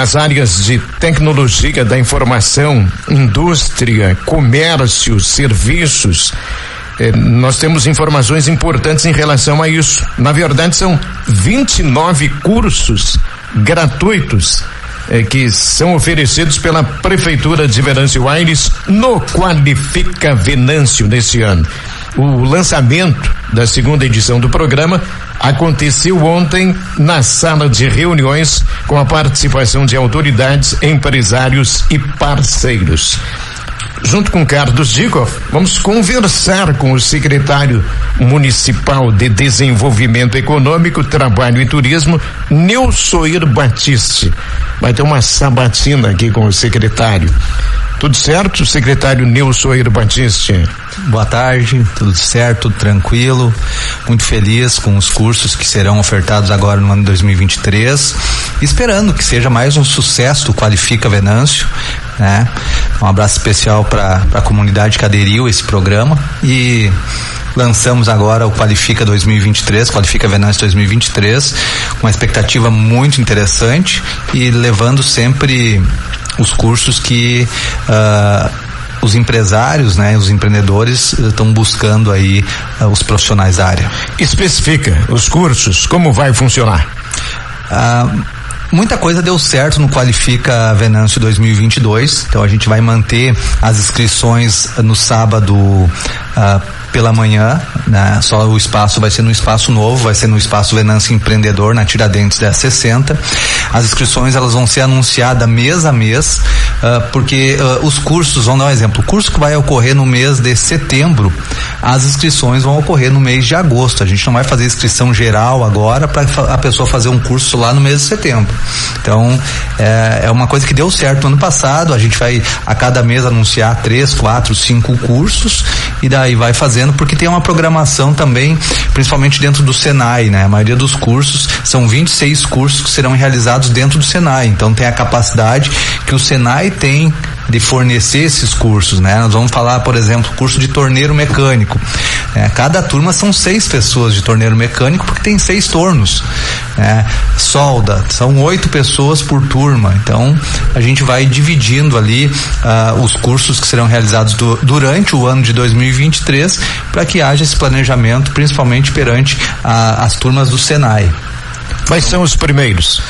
nas áreas de tecnologia da informação, indústria, comércio, serviços. Eh, nós temos informações importantes em relação a isso. Na verdade, são 29 cursos gratuitos eh, que são oferecidos pela Prefeitura de Venâncio Aires no Qualifica Venâncio nesse ano. O lançamento da segunda edição do programa aconteceu ontem na sala de reuniões com a participação de autoridades, empresários e parceiros. Junto com Carlos Dikoff, vamos conversar com o secretário municipal de Desenvolvimento Econômico, Trabalho e Turismo, Neusoir Batiste. Vai ter uma sabatina aqui com o secretário. Tudo certo, secretário Nilson Batiste? Boa tarde, tudo certo, tudo tranquilo. Muito feliz com os cursos que serão ofertados agora no ano 2023. Esperando que seja mais um sucesso do Qualifica Venâncio. Né? Um abraço especial para a comunidade que aderiu a esse programa e lançamos agora o Qualifica 2023, Qualifica Venâncio 2023, uma expectativa muito interessante e levando sempre os cursos que uh, os empresários, né, os empreendedores estão buscando aí uh, os profissionais da área. Especifica os cursos, como vai funcionar? Uh, muita coisa deu certo no Qualifica Venâncio 2022, então a gente vai manter as inscrições no sábado uh, pela manhã, né? Só o espaço vai ser no espaço novo, vai ser no espaço Venâncio Empreendedor, na Tiradentes 1060. As inscrições elas vão ser anunciadas mês a mês, uh, porque uh, os cursos, vamos dar um exemplo, o curso que vai ocorrer no mês de setembro, as inscrições vão ocorrer no mês de agosto. A gente não vai fazer inscrição geral agora para a pessoa fazer um curso lá no mês de setembro. Então, é, é uma coisa que deu certo no ano passado, a gente vai a cada mês anunciar três, quatro, cinco cursos e daí vai fazer fazendo, porque tem uma programação também, principalmente dentro do Senai, né? A maioria dos cursos são 26 cursos que serão realizados dentro do Senai. Então tem a capacidade que o Senai tem de fornecer esses cursos, né? Nós vamos falar, por exemplo, curso de torneiro mecânico. É, cada turma são seis pessoas de torneiro mecânico porque tem seis tornos. Né? Solda, são oito pessoas por turma. Então a gente vai dividindo ali uh, os cursos que serão realizados do, durante o ano de 2023 para que haja esse planejamento, principalmente perante uh, as turmas do Senai. Quais são os primeiros?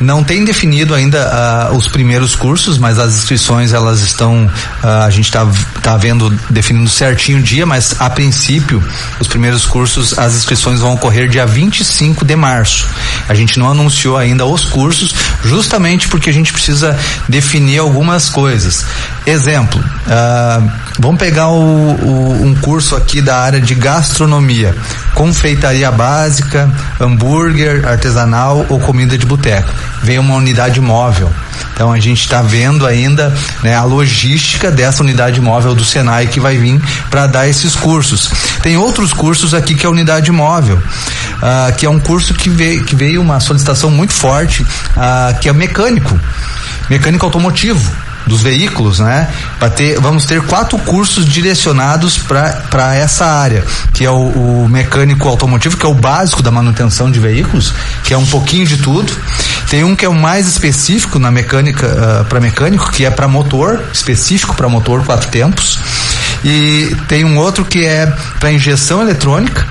Não tem definido ainda uh, os primeiros cursos, mas as inscrições elas estão, uh, a gente está tá vendo definindo certinho o dia, mas a princípio os primeiros cursos, as inscrições vão ocorrer dia 25 de março. A gente não anunciou ainda os cursos, justamente porque a gente precisa definir algumas coisas. Exemplo, uh, vamos pegar o, o, um curso aqui da área de gastronomia, confeitaria básica, hambúrguer artesanal ou comida de boteco. Vem uma unidade móvel. Então a gente está vendo ainda né, a logística dessa unidade móvel do Senai que vai vir para dar esses cursos. Tem outros cursos aqui que é a unidade móvel, uh, que é um curso que veio, que veio uma solicitação muito forte, uh, que é mecânico, mecânico automotivo dos veículos, né? Ter, vamos ter quatro cursos direcionados para essa área, que é o, o, mecânico automotivo, que é o básico da manutenção de veículos, que é um pouquinho de tudo. Tem um que é o mais específico na mecânica uh, ah, para mecânico, que é para motor, específico para motor quatro tempos. E tem um outro que é para injeção eletrônica,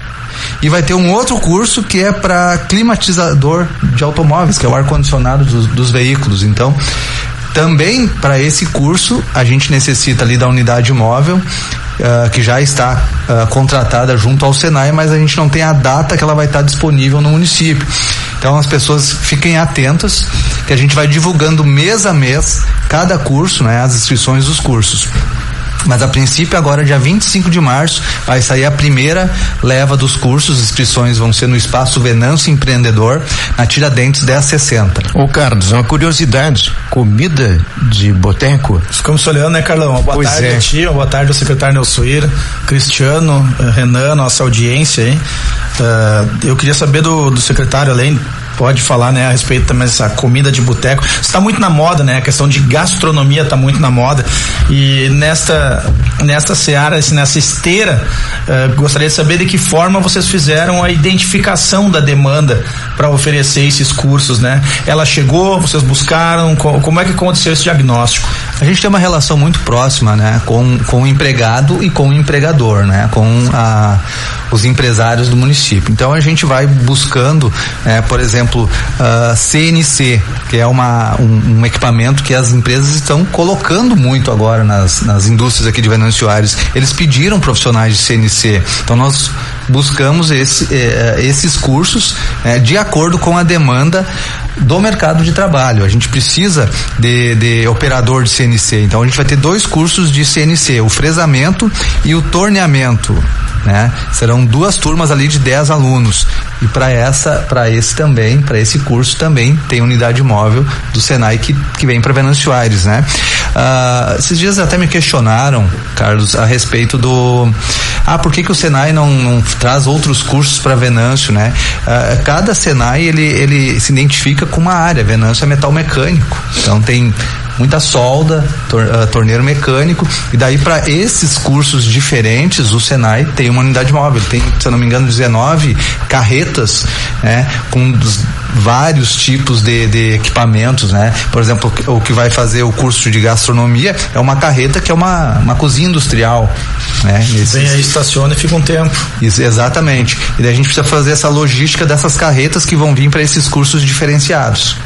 e vai ter um outro curso que é para climatizador de automóveis, que é o ar condicionado dos, dos veículos. Então, também para esse curso a gente necessita ali da unidade móvel Uh, que já está uh, contratada junto ao Senai, mas a gente não tem a data que ela vai estar disponível no município. Então as pessoas fiquem atentas que a gente vai divulgando mês a mês cada curso, né, as inscrições dos cursos. Mas a princípio, agora, dia 25 de março, vai sair a primeira leva dos cursos. As inscrições vão ser no espaço Venâncio Empreendedor, na Tiradentes 1060. Ô, Carlos, uma curiosidade: comida de boteco? Ficamos olhando, né, Carlão? Boa pois tarde é. a ti, boa tarde ao secretário Nelsuíra, Cristiano, eh, Renan, nossa audiência aí. Uh, eu queria saber do, do secretário, além pode falar, né, a respeito também dessa comida de boteco. Está muito na moda, né? A questão de gastronomia está muito na moda. E nesta nessa seara, nessa esteira, uh, gostaria de saber de que forma vocês fizeram a identificação da demanda para oferecer esses cursos, né? Ela chegou, vocês buscaram, como é que aconteceu esse diagnóstico? A gente tem uma relação muito próxima, né, com, com o empregado e com o empregador, né, com a, os empresários do município. Então a gente vai buscando, é, por exemplo, uh, CNC, que é uma, um, um, equipamento que as empresas estão colocando muito agora nas, nas indústrias aqui de Venâncio Aires. Eles pediram profissionais de CNC. Então nós buscamos esse, eh, esses cursos eh, de acordo com a demanda do mercado de trabalho. A gente precisa de, de, operador de CNC. Então a gente vai ter dois cursos de CNC, o fresamento e o torneamento. Né? Serão duas turmas ali de 10 alunos. E para essa, para esse também, para esse curso também tem unidade móvel do Senai que, que vem para Venâncio Aires, né? Ah, esses dias até me questionaram, Carlos, a respeito do ah, por que que o Senai não, não traz outros cursos para Venâncio, né? Ah, cada Senai ele ele se identifica com uma área. Venâncio é metal mecânico, então tem muita solda, tor, uh, torneiro mecânico, e daí para esses cursos diferentes, o Senai tem uma unidade móvel, tem, se eu não me engano, 19 carretas, né, com vários tipos de, de equipamentos, né? Por exemplo, o que vai fazer o curso de gastronomia é uma carreta que é uma, uma cozinha industrial, né? Nesses... Vem aí, estaciona e fica um tempo. Isso, exatamente. E daí a gente precisa fazer essa logística dessas carretas que vão vir para esses cursos diferenciados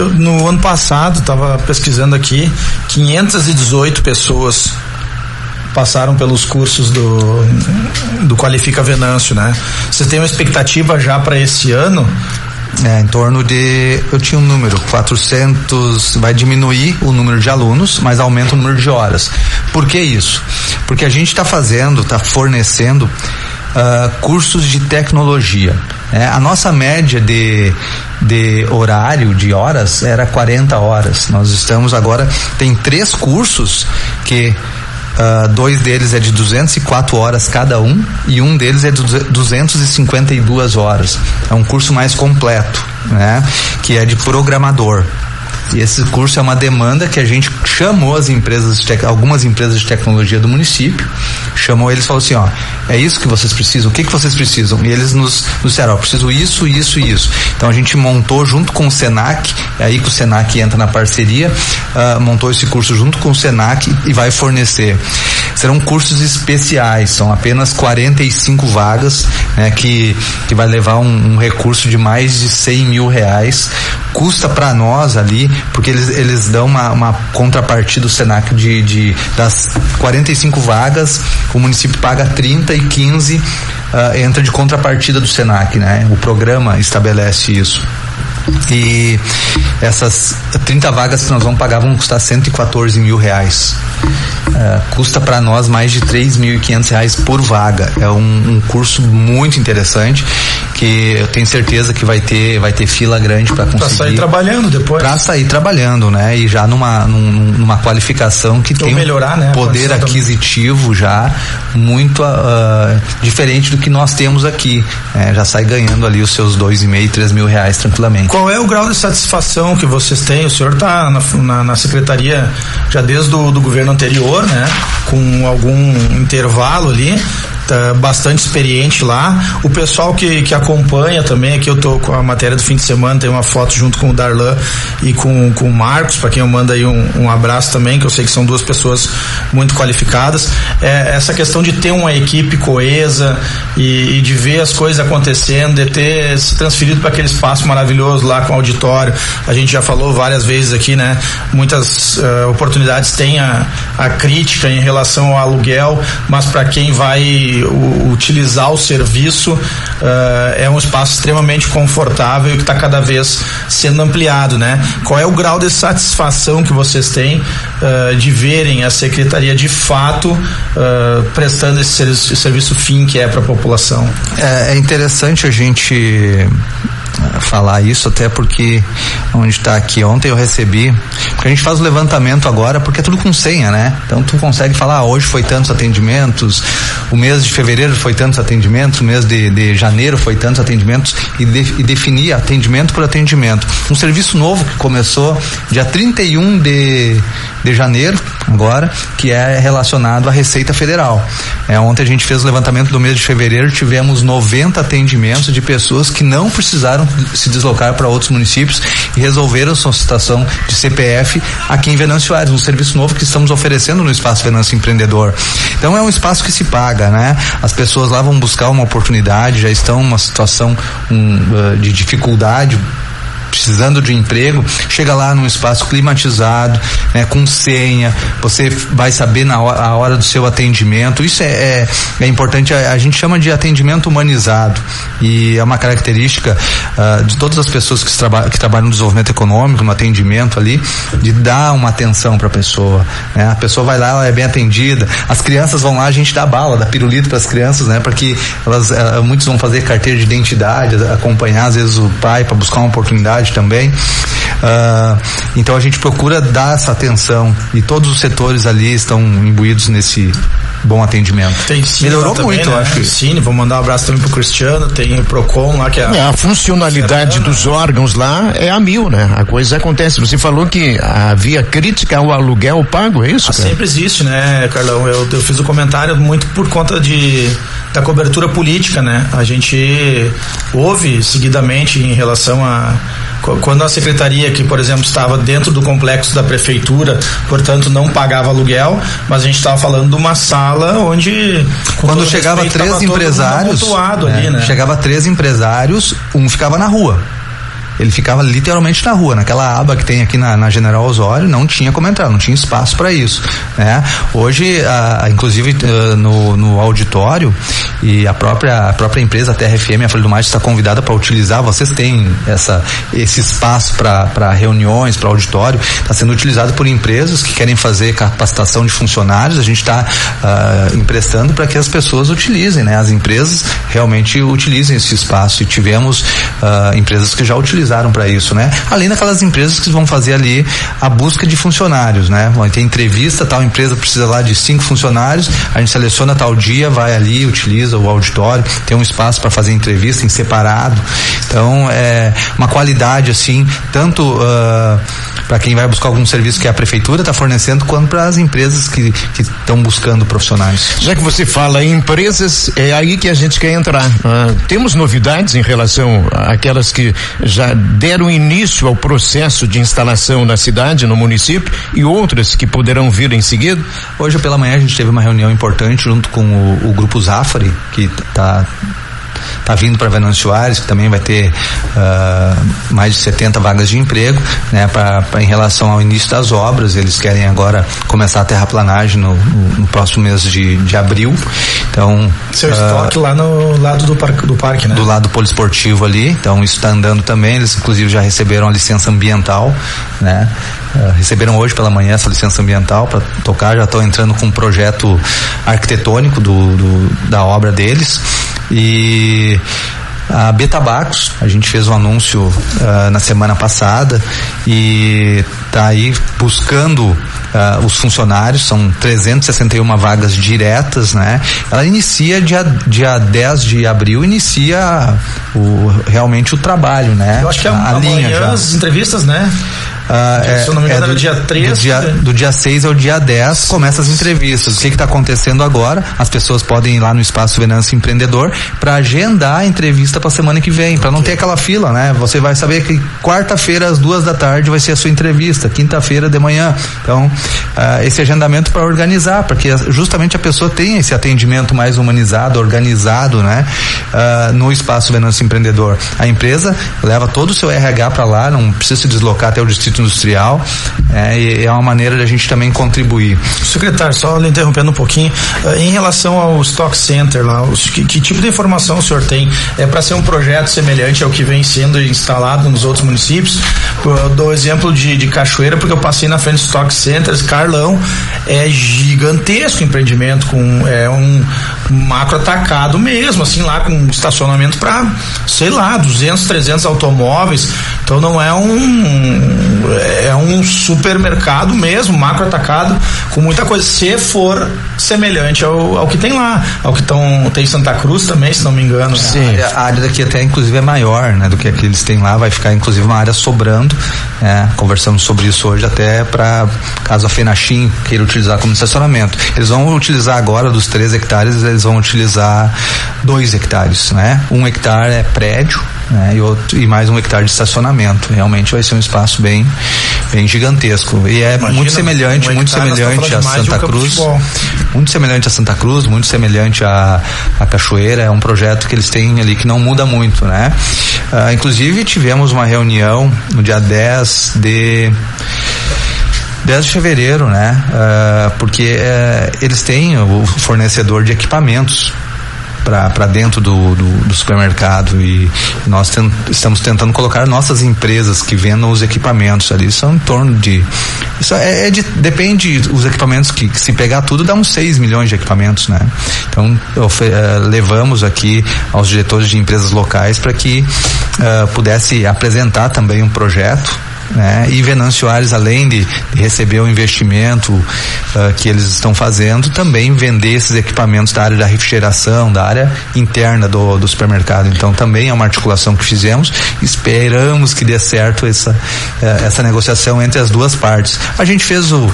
no ano passado, estava pesquisando aqui, 518 pessoas passaram pelos cursos do, do Qualifica Venâncio, né? Você tem uma expectativa já para esse ano? É, em torno de. Eu tinha um número, 400. Vai diminuir o número de alunos, mas aumenta o número de horas. Por que isso? Porque a gente está fazendo, está fornecendo uh, cursos de tecnologia. É, a nossa média de, de horário, de horas, era 40 horas. Nós estamos agora, tem três cursos que Uh, dois deles é de 204 horas cada um e um deles é de 252 horas. É um curso mais completo, né? Que é de programador. E esse curso é uma demanda que a gente chamou as empresas, de algumas empresas de tecnologia do município, chamou eles e falou assim, ó, é isso que vocês precisam, o que que vocês precisam? E eles nos, nos disseram, ó, preciso isso, isso e isso. Então a gente montou junto com o Senac, é aí que o Senac entra na parceria, uh, montou esse curso junto com o Senac e vai fornecer. Serão cursos especiais, são apenas 45 vagas, né, que, que vai levar um, um recurso de mais de 100 mil reais. Custa para nós ali porque eles, eles dão uma, uma contrapartida do Senac de, de das 45 vagas, o município paga 30 e 15 uh, ah, entra de contrapartida do Senac, né? O programa estabelece isso. E essas 30 vagas que nós vamos pagar vão custar 114 mil reais. Uh, custa para nós mais de 3.500 reais por vaga. É um, um, curso muito interessante que eu tenho certeza que vai ter vai ter fila grande para conseguir. Para sair trabalhando depois. Para sair trabalhando, né? E já numa num, numa qualificação que Ou tem melhorar, um né? poder aquisitivo já muito uh, diferente do que nós temos aqui. Né? Já sai ganhando ali os seus dois e meio, três mil reais tranquilamente. Qual é o grau de satisfação que vocês têm? O senhor está na, na, na, secretaria já desde o do governo anterior, né? Com algum intervalo ali tá bastante experiente lá. O pessoal que, que acompanha também, aqui eu tô com a matéria do fim de semana, tem uma foto junto com o Darlan e com, com o Marcos, para quem eu mando aí um, um abraço também, que eu sei que são duas pessoas muito qualificadas. É, essa questão de ter uma equipe coesa e, e de ver as coisas acontecendo, de ter se transferido para aquele espaço maravilhoso lá com o auditório. A gente já falou várias vezes aqui, né? Muitas uh, oportunidades têm a, a crítica em relação ao aluguel, mas para quem vai utilizar o serviço uh, é um espaço extremamente confortável e que está cada vez sendo ampliado, né? Qual é o grau de satisfação que vocês têm uh, de verem a secretaria de fato uh, prestando esse serviço, esse serviço fim que é para a população? É, é interessante a gente falar isso, até porque onde está aqui ontem eu recebi, Porque a gente faz o levantamento agora, porque é tudo com senha, né? Então tu consegue falar, ah, hoje foi tantos atendimentos, o mês de fevereiro foi tantos atendimentos, o mês de, de janeiro foi tantos atendimentos e, de, e definir atendimento por atendimento. Um serviço novo que começou dia 31 de, de janeiro, agora, que é relacionado à Receita Federal. É, ontem a gente fez o levantamento do mês de fevereiro, tivemos 90 atendimentos de pessoas que não precisaram se deslocar para outros municípios e resolveram sua situação de CPF aqui em Venâncio Aires, um serviço novo que estamos oferecendo no Espaço Venâncio Empreendedor. Então é um espaço que se paga, né? As pessoas lá vão buscar uma oportunidade, já estão numa situação um, uh, de dificuldade precisando de emprego, chega lá num espaço climatizado, né, com senha, você vai saber na hora, a hora do seu atendimento. Isso é, é, é importante, a, a, gente chama de atendimento humanizado e é uma característica uh, de todas as pessoas que, traba que trabalham no desenvolvimento econômico, no atendimento ali, de dar uma atenção para a pessoa. Né? A pessoa vai lá, ela é bem atendida, as crianças vão lá, a gente dá bala, dá pirulito para as crianças, né? Porque elas, uh, muitos vão fazer carteira de identidade, acompanhar às vezes o pai para buscar uma oportunidade também. Uh, então a gente procura dar essa atenção e todos os setores ali estão imbuídos nesse bom atendimento. Tem Cine Melhorou também, muito, né? acho que. Cine, vou mandar um abraço também pro Cristiano, tem o Procon lá que é. é a funcionalidade Serana. dos órgãos lá é a mil, né? A coisa acontece. Você falou que havia crítica ao aluguel pago, é isso? Ah, sempre existe, né, Carlão? Eu, eu fiz o um comentário muito por conta de da cobertura política, né? A gente ouve seguidamente em relação a quando a secretaria que, por exemplo, estava dentro do complexo da prefeitura, portanto não pagava aluguel, mas a gente estava falando de uma sala onde quando chegava respeito, três empresários, é, ali, né? chegava três empresários, um ficava na rua. Ele ficava literalmente na rua, naquela aba que tem aqui na, na General Osório, não tinha como entrar, não tinha espaço para isso. Né? Hoje, a, inclusive uh, no, no auditório, e a própria, a própria empresa a TRFM, a Folha do Mate, está convidada para utilizar, vocês têm essa, esse espaço para reuniões, para auditório, está sendo utilizado por empresas que querem fazer capacitação de funcionários, a gente está uh, emprestando para que as pessoas utilizem, né? As empresas realmente utilizem esse espaço e tivemos uh, empresas que já utilizam utilizaram para isso, né? Além daquelas empresas que vão fazer ali a busca de funcionários, né? Vão ter entrevista, tal empresa precisa lá de cinco funcionários, a gente seleciona tal dia, vai ali, utiliza o auditório, tem um espaço para fazer entrevista em separado. Então, é uma qualidade assim, tanto uh, para quem vai buscar algum serviço que a prefeitura está fornecendo, quanto para as empresas que estão buscando profissionais. Já que você fala em empresas, é aí que a gente quer entrar. Uh, temos novidades em relação àquelas que já deram início ao processo de instalação na cidade, no município, e outras que poderão vir em seguida? Hoje pela manhã a gente teve uma reunião importante junto com o, o grupo Zafari, que está está vindo para Venâncio Aires, que também vai ter uh, mais de 70 vagas de emprego, né, pra, pra, em relação ao início das obras. Eles querem agora começar a terraplanagem no, no, no próximo mês de, de abril. Então. Seu uh, estoque lá no lado do parque, do parque, né? Do lado poliesportivo ali. Então isso está andando também. Eles inclusive já receberam a licença ambiental, né? Uh, receberam hoje pela manhã essa licença ambiental para tocar, já estão entrando com um projeto arquitetônico do, do, da obra deles. E a Betabacos, a gente fez um anúncio uh, na semana passada e está aí buscando uh, os funcionários, são 361 vagas diretas, né? Ela inicia dia, dia 10 de abril, inicia o, realmente o trabalho, né? Eu acho que é a, a linha já. as entrevistas, né? Ah, é, Se eu não me engano, é do, dia 3. Do dia, do dia 6 ao dia 10 começa as entrevistas. O que está acontecendo agora? As pessoas podem ir lá no Espaço Venâncio Empreendedor para agendar a entrevista para a semana que vem, para não ter aquela fila, né? Você vai saber que quarta-feira, às duas da tarde, vai ser a sua entrevista, quinta-feira de manhã. Então, uh, esse agendamento para organizar, para que justamente a pessoa tenha esse atendimento mais humanizado, organizado, né? Uh, no Espaço Venâncio Empreendedor. A empresa leva todo o seu RH para lá, não precisa se deslocar até o distrito industrial é, e é uma maneira de a gente também contribuir. Secretário, só lhe interrompendo um pouquinho, uh, em relação ao Stock Center lá, os, que, que, tipo de informação o senhor tem? É para ser um projeto semelhante ao que vem sendo instalado nos outros municípios? Eu dou exemplo de, de Cachoeira, porque eu passei na frente do Stock Centers, Carlão, é gigantesco empreendimento, com é um macro atacado mesmo, assim, lá com estacionamento para, sei lá, 200, 300 automóveis, então não é um é um supermercado mesmo, macro atacado, com muita coisa, se for semelhante ao, ao que tem lá, ao que tão, tem Santa Cruz também, se não me engano. Sim. Né? A, área, a área daqui até inclusive é maior, né, do que a que eles têm lá, vai ficar inclusive uma área sobrando, né, conversamos sobre isso hoje até para caso a Fenachim queira utilizar como estacionamento. Eles vão utilizar agora dos três hectares, eles vão utilizar dois hectares, né? Um hectare é prédio, né? E, outro, e mais um hectare de estacionamento. Realmente vai ser um espaço bem, bem gigantesco. E é Imagina, muito semelhante, um muito semelhante a Santa Cruz. Muito semelhante a Santa Cruz, muito semelhante a, a Cachoeira. É um projeto que eles têm ali que não muda muito, né? Ah, inclusive tivemos uma reunião no dia 10 de 10 de fevereiro, né? Uh, porque uh, eles têm o fornecedor de equipamentos para dentro do, do, do, supermercado e nós ten, estamos tentando colocar nossas empresas que vendam os equipamentos ali são em torno de isso é, é de, depende os equipamentos que, que, se pegar tudo dá uns 6 milhões de equipamentos né? Então uh, levamos aqui aos diretores de empresas locais para que uh, pudesse apresentar também um projeto né? E Venâncio Ares, além de receber o investimento uh, que eles estão fazendo, também vender esses equipamentos da área da refrigeração, da área interna do, do supermercado. Então também é uma articulação que fizemos. Esperamos que dê certo essa, uh, essa negociação entre as duas partes. A gente fez o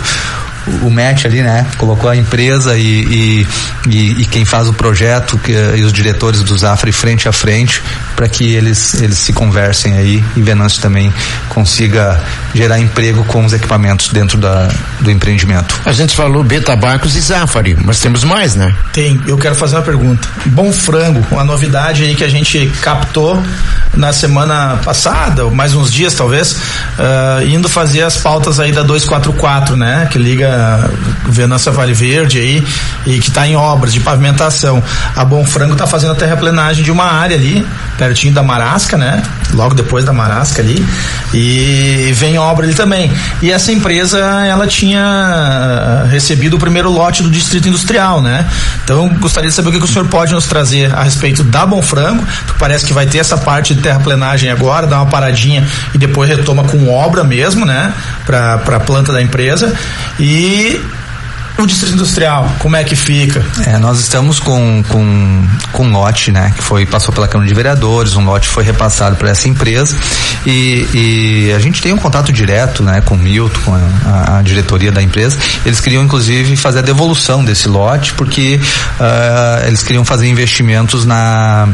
o match ali, né? Colocou a empresa e, e, e, e quem faz o projeto que, e os diretores do Zafra frente a frente para que eles, eles se conversem aí e Venâncio também consiga gerar emprego com os equipamentos dentro da, do empreendimento. A gente falou Betabacos e Zafari, mas temos mais, né? Tem. Eu quero fazer uma pergunta. Bom Frango, uma novidade aí que a gente captou na semana passada, mais uns dias talvez, uh, indo fazer as pautas aí da 244, né? Que liga Venâncio Vale Verde aí e que está em obras de pavimentação. A Bom Frango está fazendo a terraplenagem de uma área ali, pertinho da Marasca, né? Logo depois da Marasca ali. E vem obra ali também. E essa empresa, ela tinha ah, recebido o primeiro lote do Distrito Industrial, né? Então, gostaria de saber o que, que o senhor pode nos trazer a respeito da Bom Frango, porque parece que vai ter essa parte de terraplenagem agora, dá uma paradinha e depois retoma com obra mesmo, né? Para a planta da empresa. E o distrito industrial, como é que fica? É, nós estamos com, com, com um lote, né, que foi, passou pela Câmara de Vereadores, um lote foi repassado para essa empresa e, e, a gente tem um contato direto, né, com o Milton, com a, a, diretoria da empresa. Eles queriam, inclusive, fazer a devolução desse lote porque uh, eles queriam fazer investimentos na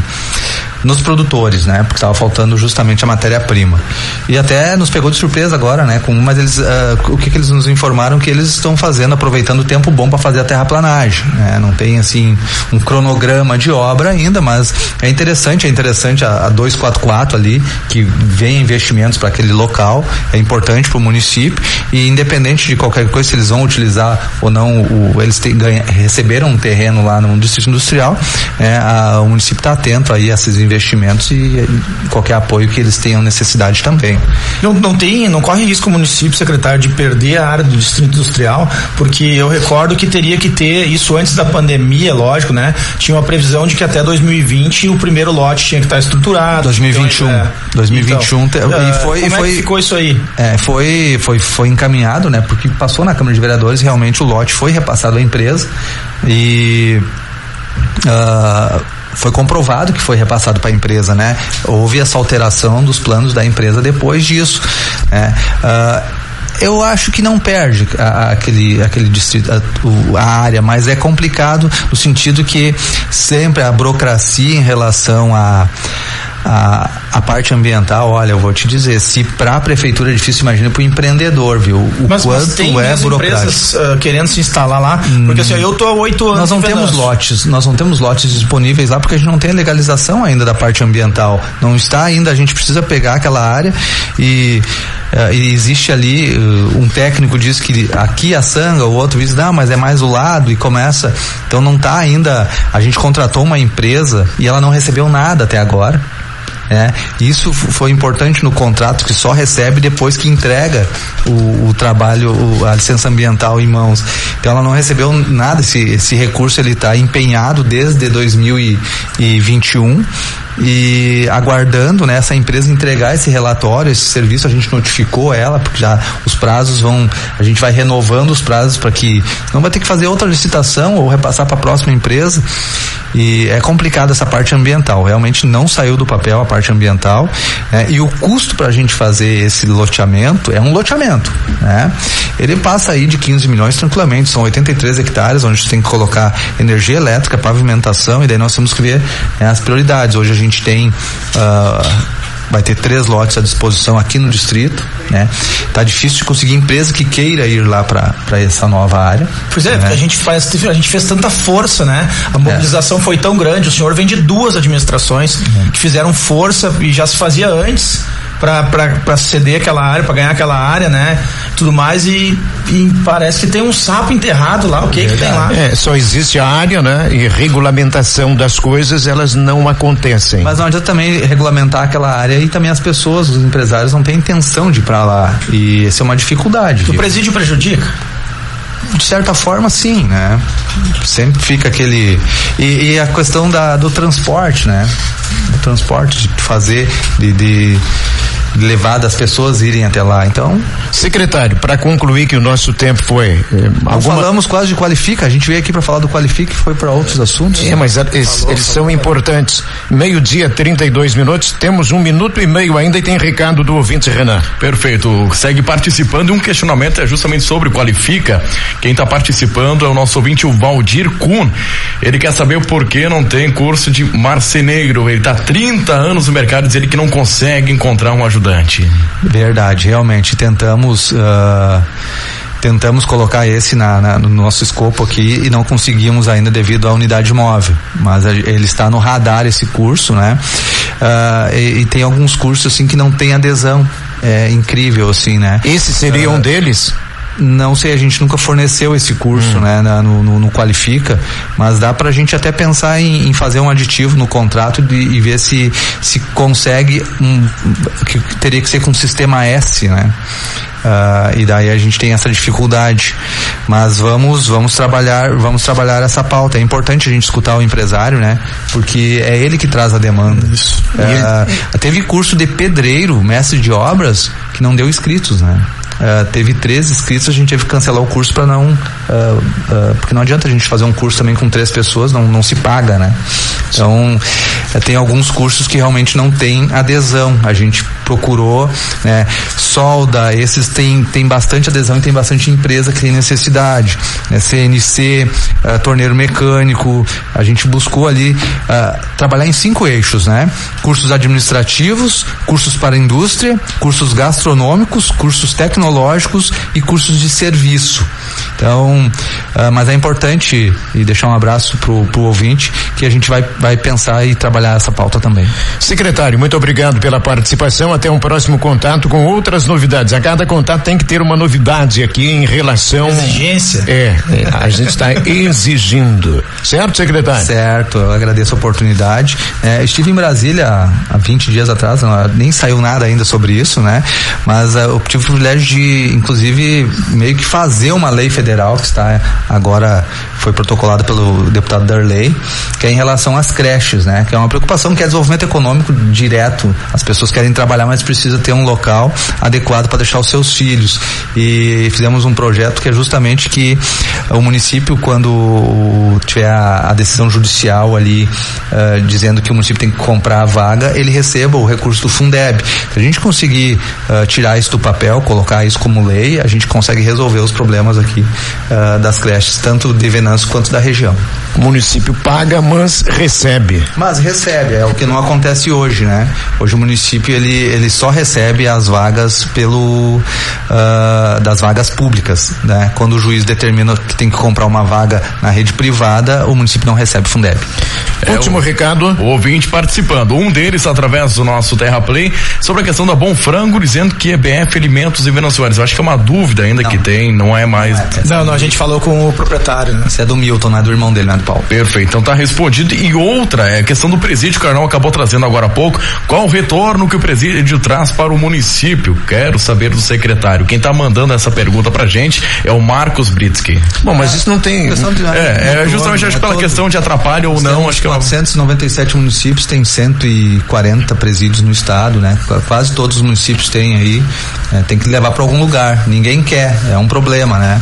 nos produtores, né? Porque estava faltando justamente a matéria-prima. E até nos pegou de surpresa agora, né? Com, mas eles, uh, o que, que, eles nos informaram que eles estão fazendo, aproveitando o tempo bom para fazer a terraplanagem, né? Não tem assim um cronograma de obra ainda, mas é interessante, é interessante a, a 244 ali que vem investimentos para aquele local, é importante para o município e independente de qualquer coisa se eles vão utilizar ou não, o, eles te, ganha, receberam um terreno lá no distrito industrial, é, a, o município está atento aí a esses investimentos investimentos e, e qualquer apoio que eles tenham necessidade também. Não, não tem, não corre risco o município, secretário, de perder a área do distrito industrial, porque eu recordo que teria que ter isso antes da pandemia, lógico, né? Tinha uma previsão de que até 2020 o primeiro lote tinha que estar estruturado. 2021. Então, é, 2021 então, e ah, foi, como foi, é que ficou isso aí? É, foi, foi, foi encaminhado, né? Porque passou na Câmara de Vereadores, realmente o lote foi repassado à empresa e uh, foi comprovado que foi repassado para a empresa, né? Houve essa alteração dos planos da empresa depois disso. Né? Uh, eu acho que não perde a, aquele, aquele distrito, a, a, área, mas é complicado no sentido que sempre a burocracia em relação a a, parte ambiental, olha, eu vou te dizer, se para a prefeitura é difícil, imagina para o empreendedor, viu? O mas, quanto mas tem é burocrático. empresas uh, querendo se instalar lá, porque assim, eu tô há oito anos. Nós não temos lotes, nós não temos lotes disponíveis lá porque a gente não tem a legalização ainda da parte ambiental. Não está ainda, a gente precisa pegar aquela área e Uh, existe ali uh, um técnico diz que aqui a sanga, o outro diz não, mas é mais o lado e começa. Então não está ainda. A gente contratou uma empresa e ela não recebeu nada até agora. É, isso foi importante no contrato que só recebe depois que entrega o, o trabalho, o, a licença ambiental em mãos. Então ela não recebeu nada, esse, esse recurso ele está empenhado desde 2021 e aguardando né, essa empresa entregar esse relatório, esse serviço, a gente notificou ela, porque já os prazos vão, a gente vai renovando os prazos para que não vai ter que fazer outra licitação ou repassar para a próxima empresa. E é complicado essa parte ambiental. Realmente não saiu do papel a parte ambiental. Né? E o custo para a gente fazer esse loteamento é um loteamento. Né? Ele passa aí de 15 milhões tranquilamente. São 83 hectares onde a gente tem que colocar energia elétrica, pavimentação e daí nós temos que ver né, as prioridades. Hoje a gente tem uh, vai ter três lotes à disposição aqui no distrito, né? Tá difícil de conseguir empresa que queira ir lá para essa nova área. Pois é, né? porque a gente faz, a gente fez tanta força, né? A mobilização é. foi tão grande. O senhor vem de duas administrações uhum. que fizeram força e já se fazia antes para ceder aquela área, para ganhar aquela área, né? Tudo mais e, e, parece que tem um sapo enterrado lá, o que, que tem lá? É, só existe a área, né? E regulamentação das coisas, elas não acontecem. Mas não adianta também regulamentar aquela área e também as pessoas, os empresários não têm intenção de ir para lá e essa é uma dificuldade. O presídio prejudica? de certa forma sim, né? Sempre fica aquele e, e a questão da, do transporte, né? O transporte de fazer de, de levar das pessoas irem até lá. Então, secretário, para concluir que o nosso tempo foi eh, alguma... falamos quase de qualifica. A gente veio aqui para falar do qualifica e foi para outros assuntos. É, mas eles, falou, eles são importantes. Meio dia, 32 minutos. Temos um minuto e meio ainda e tem recado do ouvinte Renan. Perfeito. Segue participando. Um questionamento é justamente sobre qualifica. Quem está participando é o nosso ouvinte o Valdir Kuhn. Ele quer saber o porquê não tem curso de marceneiro. Ele está 30 anos no mercado e diz ele que não consegue encontrar um ajudante estudante. Verdade, realmente tentamos uh, tentamos colocar esse na, na, no nosso escopo aqui e não conseguimos ainda devido à unidade móvel, mas a, ele está no radar esse curso, né? Uh, e, e, tem alguns cursos assim que não tem adesão, é incrível assim, né? Esse seria uh, um deles? Não sei, a gente nunca forneceu esse curso, hum. né, na, no, no, no, Qualifica, mas dá pra gente até pensar em, em fazer um aditivo no contrato de, e ver se, se consegue um, que teria que ser com sistema S, né? Uh, e daí a gente tem essa dificuldade. Mas vamos, vamos trabalhar, vamos trabalhar essa pauta. É importante a gente escutar o empresário, né? Porque é ele que traz a demanda. Isso. Uh, teve curso de pedreiro, mestre de obras, que não deu inscritos, né? Uh, teve três inscritos, a gente teve que cancelar o curso para não. Uh, uh, porque não adianta a gente fazer um curso também com três pessoas, não, não se paga, né? Então, tem alguns cursos que realmente não tem adesão. A gente procurou, né? Solda, esses tem, tem bastante adesão e tem bastante empresa que tem necessidade. Né? CNC, torneiro mecânico, a gente buscou ali trabalhar em cinco eixos, né? Cursos administrativos, cursos para indústria, cursos gastronômicos, cursos tecnológicos e cursos de serviço. Então, uh, mas é importante e deixar um abraço pro, pro ouvinte que a gente vai, vai pensar e trabalhar essa pauta também. Secretário, muito obrigado pela participação. Até um próximo contato com outras novidades. A cada contato tem que ter uma novidade aqui em relação. Exigência? É, é a gente está exigindo. Certo, secretário? Certo, eu agradeço a oportunidade. É, estive em Brasília há, há 20 dias atrás, não, nem saiu nada ainda sobre isso, né? Mas uh, eu tive o privilégio de, inclusive, meio que fazer uma lei federal que está agora foi protocolada pelo deputado Darley, que é em relação às creches, né? Que é uma preocupação que é desenvolvimento econômico direto. As pessoas querem trabalhar, mas precisa ter um local adequado para deixar os seus filhos. E fizemos um projeto que é justamente que o município, quando tiver a, a decisão judicial ali uh, dizendo que o município tem que comprar a vaga, ele receba o recurso do Fundeb. Se a gente conseguir uh, tirar isso do papel, colocar isso como lei, a gente consegue resolver os problemas aqui uh, das creches, tanto de Venâncio quanto da região. O município paga, mas recebe. Mas recebe, é o que não acontece hoje, né? Hoje o município ele, ele só recebe as vagas pelo uh, das vagas públicas, né? Quando o juiz determina que tem que comprar uma vaga na rede privada, o município não recebe Fundeb. É, Último o, recado. O ouvinte participando, um deles através do nosso Terra Play sobre a questão da Bom Frango, dizendo que é BF Alimentos e Venâncio Soares. Eu acho que é uma dúvida ainda não. que tem, não é mais. Não é, Não, não, a gente falou com o proprietário, né? Esse é do Milton, não é do irmão dele, não é do Paulo. Perfeito, então tá respondido. E outra, é a questão do presídio, que o Arnão acabou trazendo agora há pouco. Qual o retorno que o presídio traz para o município? Quero saber do secretário. Quem tá mandando essa pergunta pra gente é o Marcos Britsky. Bom, mas isso não tem. De, é, é justamente acho é pela todo. questão de atrapalho ou não. Acho que 497 é uma... municípios, tem 140 presídios no estado, né? Quase todos os municípios têm aí. É, tem que levar para algum lugar. Ninguém quer, é um problema, né?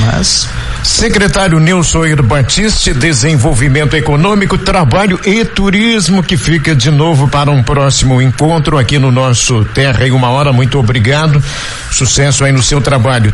Mas Secretário Nilson Batiste, Desenvolvimento Econômico, Trabalho e Turismo, que fica de novo para um próximo encontro aqui no nosso Terra em uma hora. Muito obrigado. Sucesso aí no seu trabalho.